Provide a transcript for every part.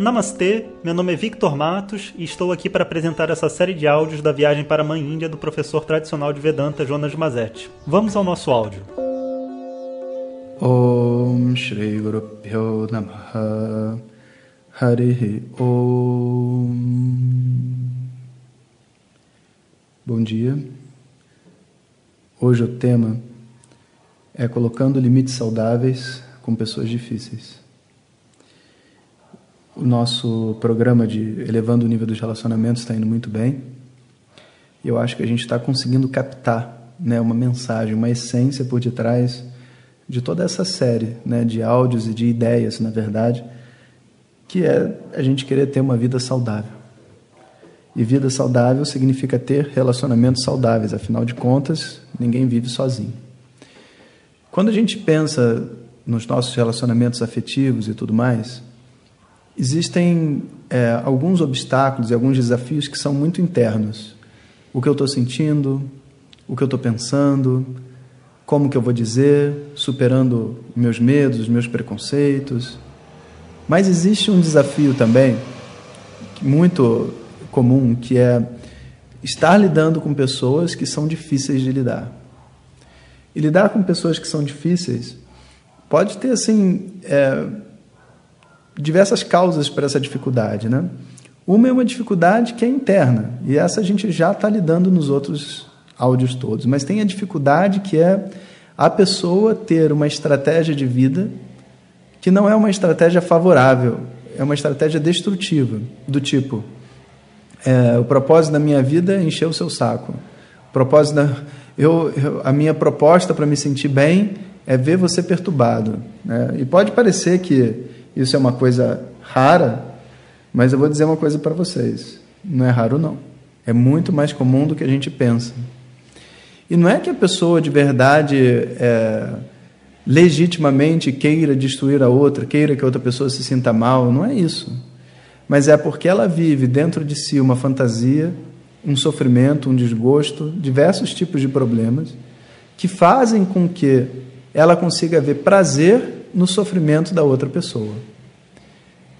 Namastê, meu nome é Victor Matos e estou aqui para apresentar essa série de áudios da viagem para a Mãe Índia do professor tradicional de Vedanta Jonas Mazetti. Vamos ao nosso áudio. Om Shri Guru Namaha Harihi Om Bom dia. Hoje o tema é colocando limites saudáveis com pessoas difíceis o nosso programa de elevando o nível dos relacionamentos está indo muito bem. E eu acho que a gente está conseguindo captar né, uma mensagem, uma essência por detrás de toda essa série né, de áudios e de ideias, na verdade, que é a gente querer ter uma vida saudável. E vida saudável significa ter relacionamentos saudáveis, afinal de contas, ninguém vive sozinho. Quando a gente pensa nos nossos relacionamentos afetivos e tudo mais, existem é, alguns obstáculos e alguns desafios que são muito internos. O que eu estou sentindo, o que eu estou pensando, como que eu vou dizer, superando meus medos, meus preconceitos. Mas existe um desafio também muito comum que é estar lidando com pessoas que são difíceis de lidar. E lidar com pessoas que são difíceis pode ter assim é, diversas causas para essa dificuldade, né? Uma é uma dificuldade que é interna, e essa a gente já está lidando nos outros áudios todos, mas tem a dificuldade que é a pessoa ter uma estratégia de vida que não é uma estratégia favorável, é uma estratégia destrutiva, do tipo: é, o propósito da minha vida é encher o seu saco. O propósito da, eu, eu a minha proposta para me sentir bem é ver você perturbado. Né? E pode parecer que isso é uma coisa rara, mas eu vou dizer uma coisa para vocês: não é raro, não. É muito mais comum do que a gente pensa. E não é que a pessoa de verdade é, legitimamente queira destruir a outra, queira que a outra pessoa se sinta mal, não é isso. Mas é porque ela vive dentro de si uma fantasia, um sofrimento, um desgosto, diversos tipos de problemas que fazem com que ela consiga ver prazer no sofrimento da outra pessoa.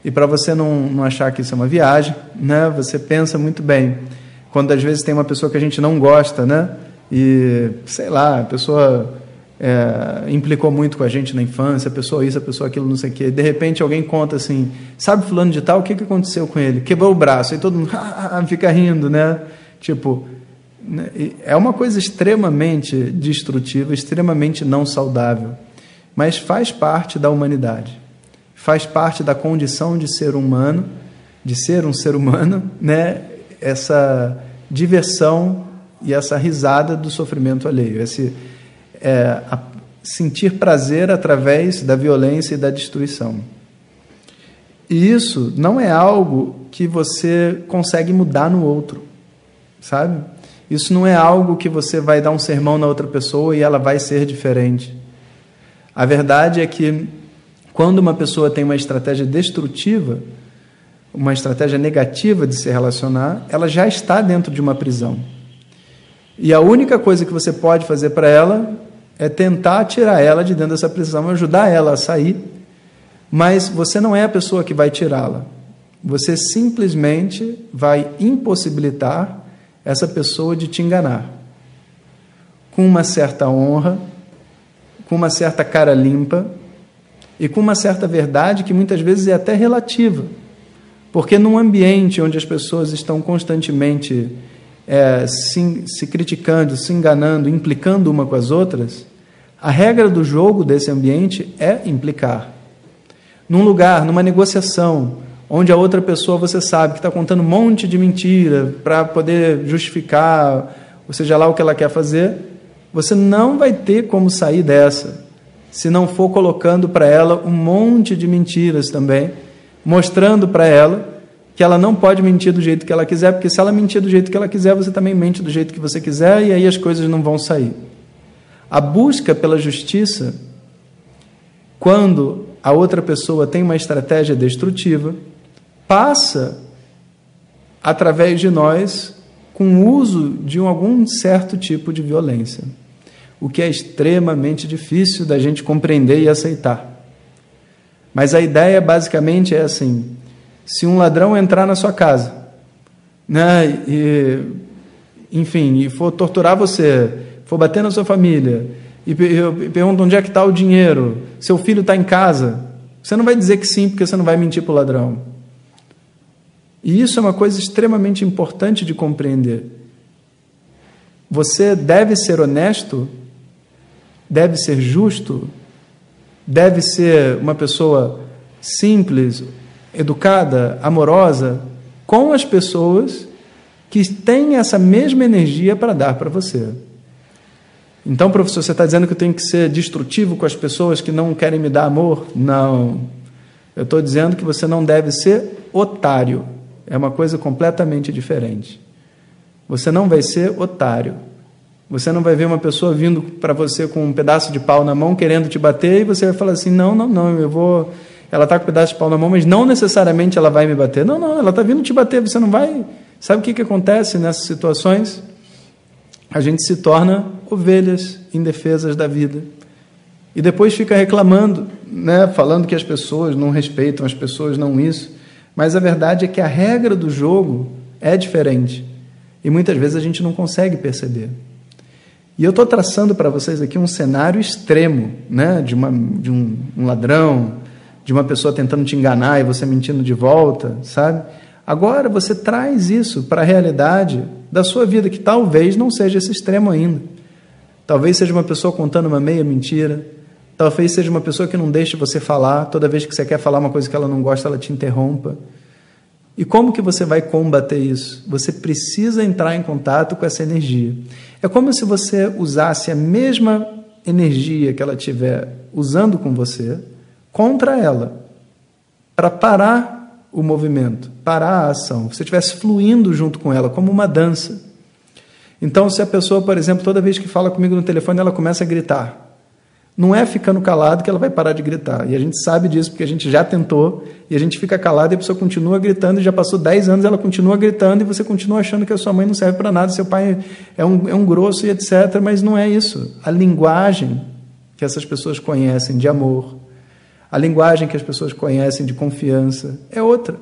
E para você não, não achar que isso é uma viagem, né, você pensa muito bem. Quando às vezes tem uma pessoa que a gente não gosta, né, e sei lá, a pessoa é, implicou muito com a gente na infância, a pessoa isso, a pessoa aquilo, não sei o quê. De repente alguém conta assim, sabe fulano de tal, o que, que aconteceu com ele? Quebrou o braço, aí todo mundo fica rindo, né? Tipo, né, é uma coisa extremamente destrutiva, extremamente não saudável mas faz parte da humanidade, faz parte da condição de ser humano, de ser um ser humano, né? Essa diversão e essa risada do sofrimento alheio, esse é, sentir prazer através da violência e da destruição. E isso não é algo que você consegue mudar no outro, sabe? Isso não é algo que você vai dar um sermão na outra pessoa e ela vai ser diferente. A verdade é que quando uma pessoa tem uma estratégia destrutiva, uma estratégia negativa de se relacionar, ela já está dentro de uma prisão. E a única coisa que você pode fazer para ela é tentar tirar ela de dentro dessa prisão, ajudar ela a sair, mas você não é a pessoa que vai tirá-la. Você simplesmente vai impossibilitar essa pessoa de te enganar. Com uma certa honra, com uma certa cara limpa e com uma certa verdade que muitas vezes é até relativa. Porque num ambiente onde as pessoas estão constantemente é, se, se criticando, se enganando, implicando uma com as outras, a regra do jogo desse ambiente é implicar. Num lugar, numa negociação, onde a outra pessoa você sabe que está contando um monte de mentira para poder justificar, ou seja lá o que ela quer fazer, você não vai ter como sair dessa se não for colocando para ela um monte de mentiras também, mostrando para ela que ela não pode mentir do jeito que ela quiser, porque se ela mentir do jeito que ela quiser, você também mente do jeito que você quiser e aí as coisas não vão sair. A busca pela justiça, quando a outra pessoa tem uma estratégia destrutiva, passa através de nós com o uso de algum certo tipo de violência o que é extremamente difícil da gente compreender e aceitar. Mas a ideia basicamente é assim: se um ladrão entrar na sua casa, né, e, enfim, e for torturar você, for bater na sua família, e pergunta onde é que está o dinheiro, seu filho está em casa, você não vai dizer que sim, porque você não vai mentir para o ladrão. E isso é uma coisa extremamente importante de compreender. Você deve ser honesto, deve ser justo, deve ser uma pessoa simples, educada, amorosa com as pessoas que têm essa mesma energia para dar para você. Então, professor, você está dizendo que eu tenho que ser destrutivo com as pessoas que não querem me dar amor? Não. Eu estou dizendo que você não deve ser otário. É uma coisa completamente diferente. Você não vai ser otário. Você não vai ver uma pessoa vindo para você com um pedaço de pau na mão querendo te bater e você vai falar assim: não, não, não, eu vou. Ela está com um pedaço de pau na mão, mas não necessariamente ela vai me bater. Não, não, ela está vindo te bater, você não vai. Sabe o que, que acontece nessas situações? A gente se torna ovelhas indefesas da vida. E depois fica reclamando, né, falando que as pessoas não respeitam, as pessoas não isso. Mas a verdade é que a regra do jogo é diferente. E muitas vezes a gente não consegue perceber. E eu estou traçando para vocês aqui um cenário extremo, né? de, uma, de um, um ladrão, de uma pessoa tentando te enganar e você mentindo de volta, sabe? Agora você traz isso para a realidade da sua vida, que talvez não seja esse extremo ainda. Talvez seja uma pessoa contando uma meia mentira, talvez seja uma pessoa que não deixe você falar, toda vez que você quer falar uma coisa que ela não gosta, ela te interrompa. E como que você vai combater isso? Você precisa entrar em contato com essa energia. É como se você usasse a mesma energia que ela tiver usando com você contra ela, para parar o movimento, parar a ação. Você estivesse fluindo junto com ela, como uma dança. Então, se a pessoa, por exemplo, toda vez que fala comigo no telefone, ela começa a gritar. Não é ficando calado que ela vai parar de gritar. E a gente sabe disso porque a gente já tentou e a gente fica calado e a pessoa continua gritando e já passou 10 anos ela continua gritando e você continua achando que a sua mãe não serve para nada, seu pai é um, é um grosso e etc. Mas não é isso. A linguagem que essas pessoas conhecem de amor, a linguagem que as pessoas conhecem de confiança é outra.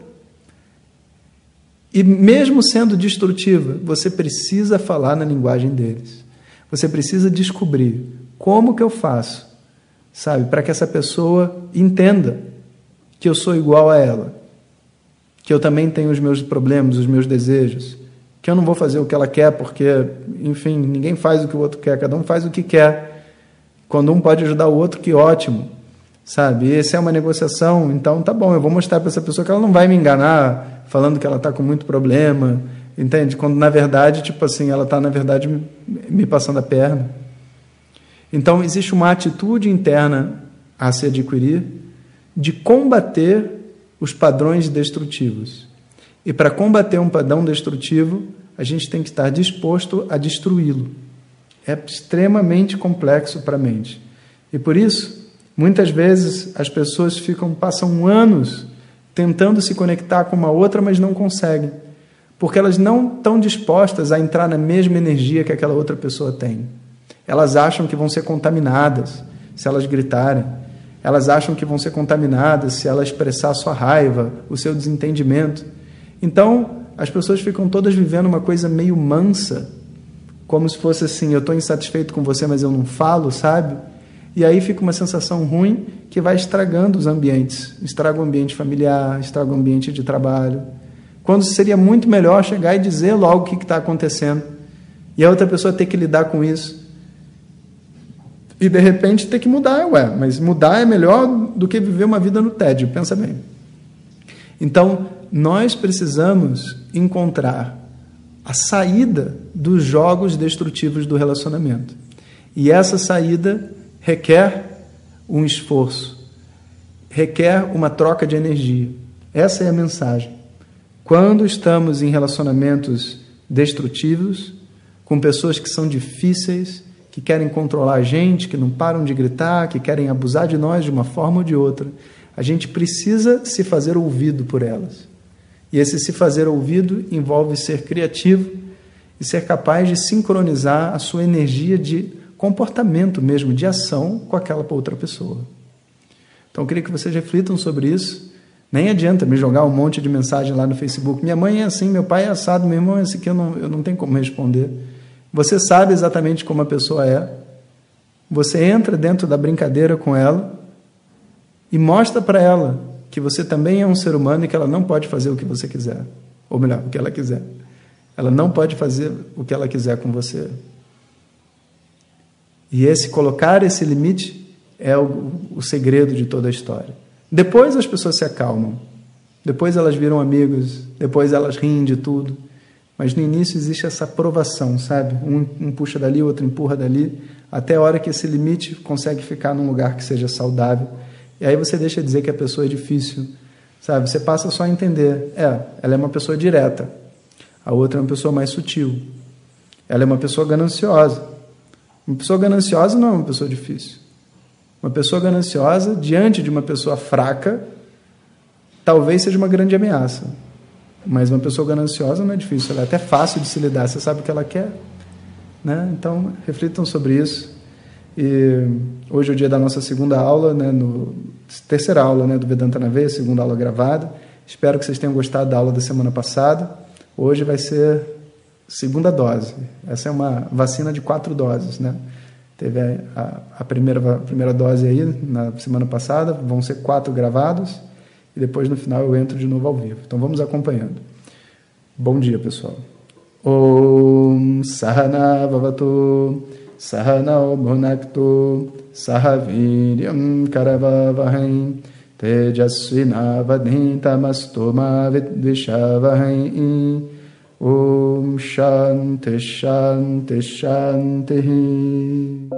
E mesmo sendo destrutiva, você precisa falar na linguagem deles. Você precisa descobrir como que eu faço sabe? Para que essa pessoa entenda que eu sou igual a ela, que eu também tenho os meus problemas, os meus desejos, que eu não vou fazer o que ela quer porque, enfim, ninguém faz o que o outro quer, cada um faz o que quer. Quando um pode ajudar o outro, que ótimo, sabe? Essa é uma negociação, então tá bom, eu vou mostrar para essa pessoa que ela não vai me enganar falando que ela está com muito problema, entende? Quando na verdade, tipo assim, ela está na verdade me, me passando a perna. Então, existe uma atitude interna a se adquirir de combater os padrões destrutivos. E para combater um padrão destrutivo, a gente tem que estar disposto a destruí-lo. É extremamente complexo para a mente. E por isso, muitas vezes as pessoas ficam passam anos tentando se conectar com uma outra, mas não conseguem, porque elas não estão dispostas a entrar na mesma energia que aquela outra pessoa tem. Elas acham que vão ser contaminadas se elas gritarem. Elas acham que vão ser contaminadas se ela expressar sua raiva, o seu desentendimento. Então, as pessoas ficam todas vivendo uma coisa meio mansa, como se fosse assim: eu estou insatisfeito com você, mas eu não falo, sabe? E aí fica uma sensação ruim que vai estragando os ambientes. Estraga o ambiente familiar, estraga o ambiente de trabalho. Quando seria muito melhor chegar e dizer logo o que está acontecendo. E a outra pessoa ter que lidar com isso e de repente ter que mudar, ué, mas mudar é melhor do que viver uma vida no tédio, pensa bem. Então, nós precisamos encontrar a saída dos jogos destrutivos do relacionamento. E essa saída requer um esforço, requer uma troca de energia. Essa é a mensagem. Quando estamos em relacionamentos destrutivos, com pessoas que são difíceis, que querem controlar a gente, que não param de gritar, que querem abusar de nós de uma forma ou de outra. A gente precisa se fazer ouvido por elas. E esse se fazer ouvido envolve ser criativo e ser capaz de sincronizar a sua energia de comportamento mesmo, de ação com aquela outra pessoa. Então eu queria que vocês reflitam sobre isso, Nem adianta me jogar um monte de mensagem lá no Facebook. Minha mãe é assim, meu pai é assado, meu irmão é assim, que eu não, eu não tenho como responder. Você sabe exatamente como a pessoa é. Você entra dentro da brincadeira com ela e mostra para ela que você também é um ser humano e que ela não pode fazer o que você quiser. Ou melhor, o que ela quiser. Ela não pode fazer o que ela quiser com você. E esse colocar esse limite é o, o segredo de toda a história. Depois as pessoas se acalmam. Depois elas viram amigos. Depois elas riem de tudo. Mas no início existe essa provação, sabe? Um, um puxa dali, outro empurra dali, até a hora que esse limite consegue ficar num lugar que seja saudável. E aí você deixa de dizer que a pessoa é difícil, sabe? Você passa só a entender. É, ela é uma pessoa direta. A outra é uma pessoa mais sutil. Ela é uma pessoa gananciosa. Uma pessoa gananciosa não é uma pessoa difícil. Uma pessoa gananciosa, diante de uma pessoa fraca, talvez seja uma grande ameaça. Mas uma pessoa gananciosa não é difícil, ela é até fácil de se lidar, você sabe o que ela quer. Né? Então, reflitam sobre isso. E hoje é o dia da nossa segunda aula, né, no, terceira aula né, do Vedanta na Veia, segunda aula gravada. Espero que vocês tenham gostado da aula da semana passada. Hoje vai ser segunda dose. Essa é uma vacina de quatro doses, né? Teve a, a, primeira, a primeira dose aí na semana passada, vão ser quatro gravados, e depois no final eu entro de novo ao vivo. Então vamos acompanhando. Bom dia, pessoal. Om Sahana Vavatu Sahana Bhunaktu Sahaviryam Karavavahai Tejasvinavadhintamastu Vidvishavahai Om Shanti Shanti Shanti.